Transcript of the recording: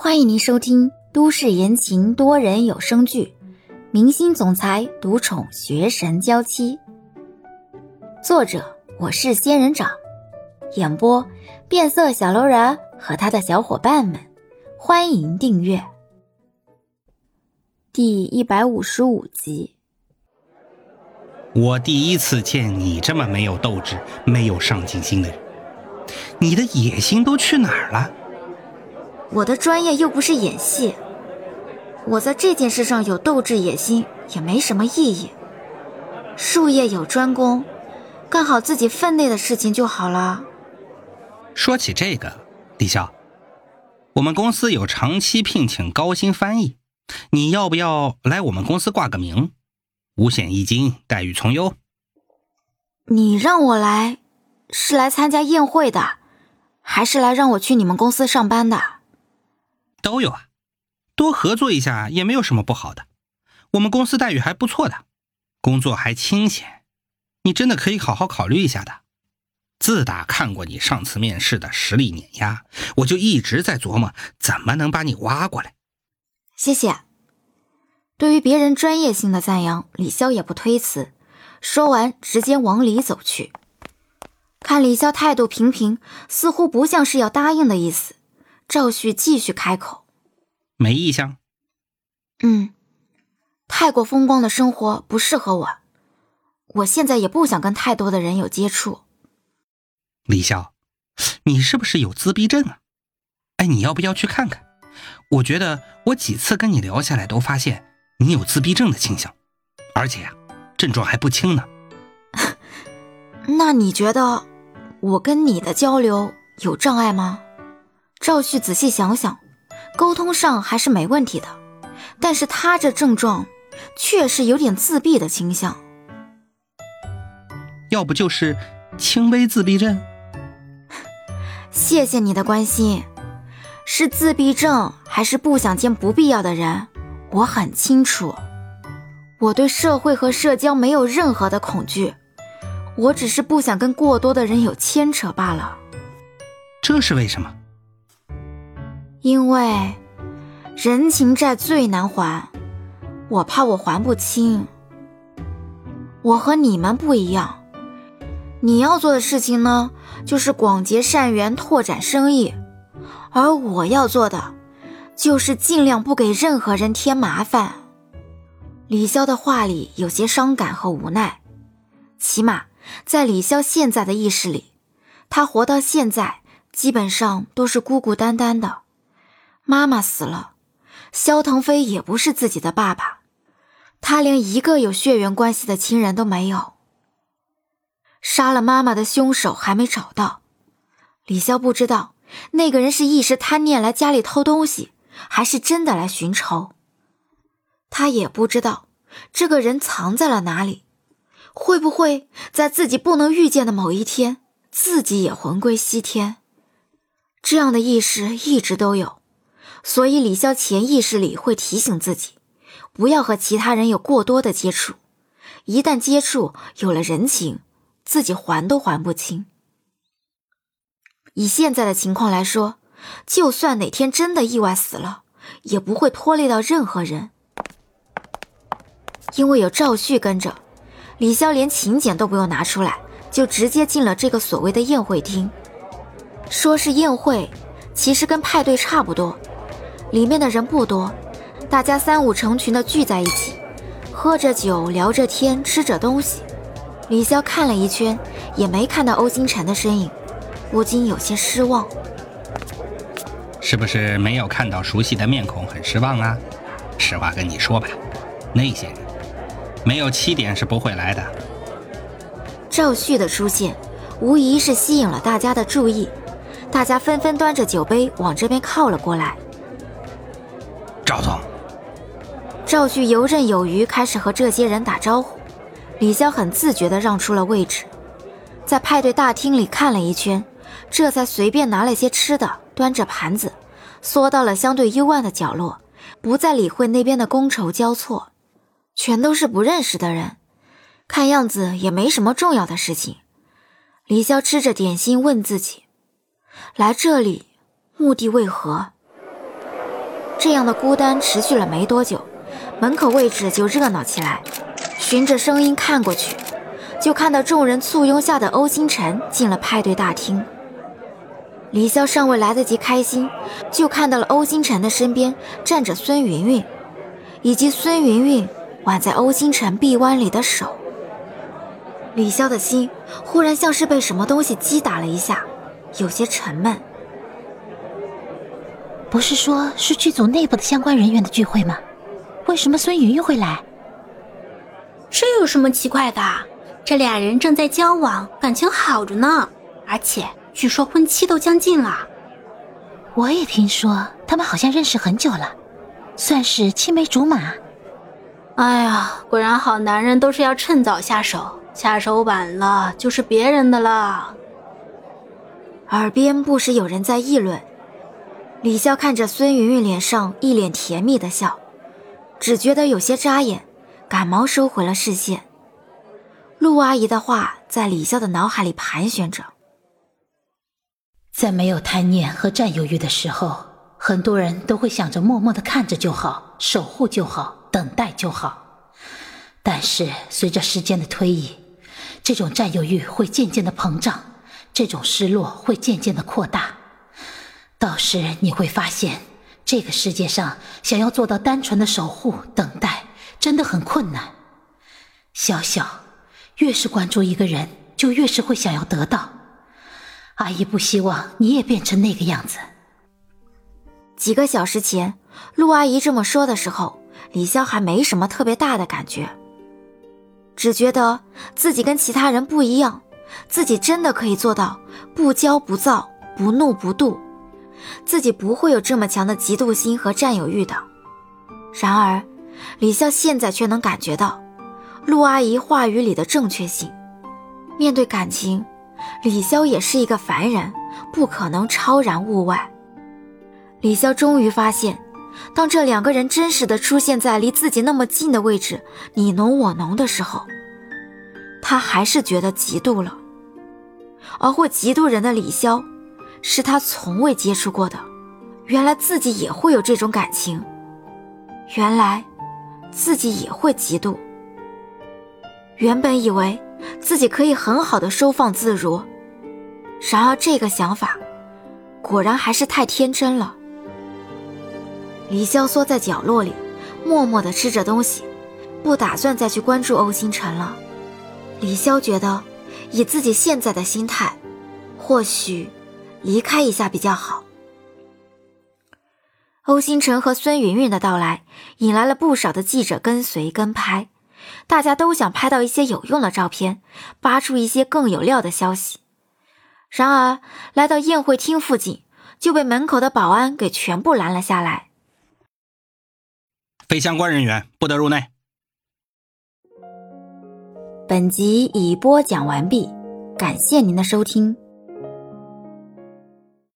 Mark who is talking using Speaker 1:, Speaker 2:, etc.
Speaker 1: 欢迎您收听都市言情多人有声剧《明星总裁独宠学神娇妻》，作者我是仙人掌，演播变色小楼人和他的小伙伴们。欢迎订阅第一百五十五集。
Speaker 2: 我第一次见你这么没有斗志、没有上进心的人，你的野心都去哪儿了？
Speaker 1: 我的专业又不是演戏，我在这件事上有斗志野心也没什么意义。术业有专攻，干好自己分内的事情就好了。
Speaker 2: 说起这个，李潇，我们公司有长期聘请高薪翻译，你要不要来我们公司挂个名？五险一金，待遇从优。
Speaker 1: 你让我来，是来参加宴会的，还是来让我去你们公司上班的？
Speaker 2: 都有啊，多合作一下也没有什么不好的。我们公司待遇还不错的，工作还清闲，你真的可以好好考虑一下的。自打看过你上次面试的实力碾压，我就一直在琢磨怎么能把你挖过来。
Speaker 1: 谢谢。对于别人专业性的赞扬，李潇也不推辞，说完直接往里走去。看李潇态度平平，似乎不像是要答应的意思。赵旭继续开口：“
Speaker 2: 没意向。
Speaker 1: 嗯，太过风光的生活不适合我，我现在也不想跟太多的人有接触。”
Speaker 2: 李笑，你是不是有自闭症啊？哎，你要不要去看看？我觉得我几次跟你聊下来，都发现你有自闭症的倾向，而且呀，症状还不轻呢。
Speaker 1: 那你觉得我跟你的交流有障碍吗？赵旭仔细想想，沟通上还是没问题的，但是他这症状确实有点自闭的倾向。
Speaker 2: 要不就是轻微自闭症？
Speaker 1: 谢谢你的关心，是自闭症还是不想见不必要的人？我很清楚，我对社会和社交没有任何的恐惧，我只是不想跟过多的人有牵扯罢了。
Speaker 2: 这是为什么？
Speaker 1: 因为人情债最难还，我怕我还不清。我和你们不一样，你要做的事情呢，就是广结善缘、拓展生意，而我要做的，就是尽量不给任何人添麻烦。李潇的话里有些伤感和无奈，起码在李潇现在的意识里，他活到现在基本上都是孤孤单单的。妈妈死了，肖腾飞也不是自己的爸爸，他连一个有血缘关系的亲人都没有。杀了妈妈的凶手还没找到，李潇不知道那个人是一时贪念来家里偷东西，还是真的来寻仇。他也不知道这个人藏在了哪里，会不会在自己不能预见的某一天，自己也魂归西天？这样的意识一直都有。所以，李潇潜意识里会提醒自己，不要和其他人有过多的接触。一旦接触有了人情，自己还都还不清。以现在的情况来说，就算哪天真的意外死了，也不会拖累到任何人。因为有赵旭跟着，李潇连请柬都不用拿出来，就直接进了这个所谓的宴会厅。说是宴会，其实跟派对差不多。里面的人不多，大家三五成群的聚在一起，喝着酒，聊着天，吃着东西。李潇看了一圈，也没看到欧星辰的身影，不禁有些失望。
Speaker 2: 是不是没有看到熟悉的面孔，很失望啊？实话跟你说吧，那些人没有七点是不会来的。
Speaker 1: 赵旭的出现，无疑是吸引了大家的注意，大家纷纷端着酒杯往这边靠了过来。
Speaker 2: 赵总，
Speaker 1: 赵旭游刃有余，开始和这些人打招呼。李潇很自觉地让出了位置，在派对大厅里看了一圈，这才随便拿了些吃的，端着盘子，缩到了相对幽暗的角落，不再理会那边的觥筹交错，全都是不认识的人，看样子也没什么重要的事情。李潇吃着点心，问自己：来这里目的为何？这样的孤单持续了没多久，门口位置就热闹起来。循着声音看过去，就看到众人簇拥下的欧星辰进了派对大厅。李潇尚未来得及开心，就看到了欧星辰的身边站着孙云云，以及孙云云挽在欧星辰臂弯里的手。李潇的心忽然像是被什么东西击打了一下，有些沉闷。
Speaker 3: 不是说是剧组内部的相关人员的聚会吗？为什么孙云云会来？
Speaker 4: 这有什么奇怪的？这俩人正在交往，感情好着呢，而且据说婚期都将近了。
Speaker 3: 我也听说他们好像认识很久了，算是青梅竹马。
Speaker 4: 哎呀，果然好男人都是要趁早下手，下手晚了就是别人的了。
Speaker 1: 耳边不时有人在议论。李潇看着孙云云脸上一脸甜蜜的笑，只觉得有些扎眼，赶忙收回了视线。陆阿姨的话在李潇的脑海里盘旋着：
Speaker 3: 在没有贪念和占有欲的时候，很多人都会想着默默的看着就好，守护就好，等待就好。但是随着时间的推移，这种占有欲会渐渐的膨胀，这种失落会渐渐的扩大。到时你会发现，这个世界上想要做到单纯的守护、等待，真的很困难。小小，越是关注一个人，就越是会想要得到。阿姨不希望你也变成那个样子。
Speaker 1: 几个小时前，陆阿姨这么说的时候，李潇还没什么特别大的感觉，只觉得自己跟其他人不一样，自己真的可以做到不骄不躁、不怒不妒。自己不会有这么强的嫉妒心和占有欲的。然而，李潇现在却能感觉到陆阿姨话语里的正确性。面对感情，李潇也是一个凡人，不可能超然物外。李潇终于发现，当这两个人真实的出现在离自己那么近的位置，你侬我侬的时候，他还是觉得嫉妒了。而会嫉妒人的李潇。是他从未接触过的，原来自己也会有这种感情，原来自己也会嫉妒。原本以为自己可以很好的收放自如，然而这个想法果然还是太天真了。李潇缩在角落里，默默的吃着东西，不打算再去关注欧星辰了。李潇觉得，以自己现在的心态，或许。离开一下比较好。欧星辰和孙云云的到来，引来了不少的记者跟随跟拍，大家都想拍到一些有用的照片，扒出一些更有料的消息。然而，来到宴会厅附近，就被门口的保安给全部拦了下来。
Speaker 2: 非相关人员不得入内。
Speaker 1: 本集已播讲完毕，感谢您的收听。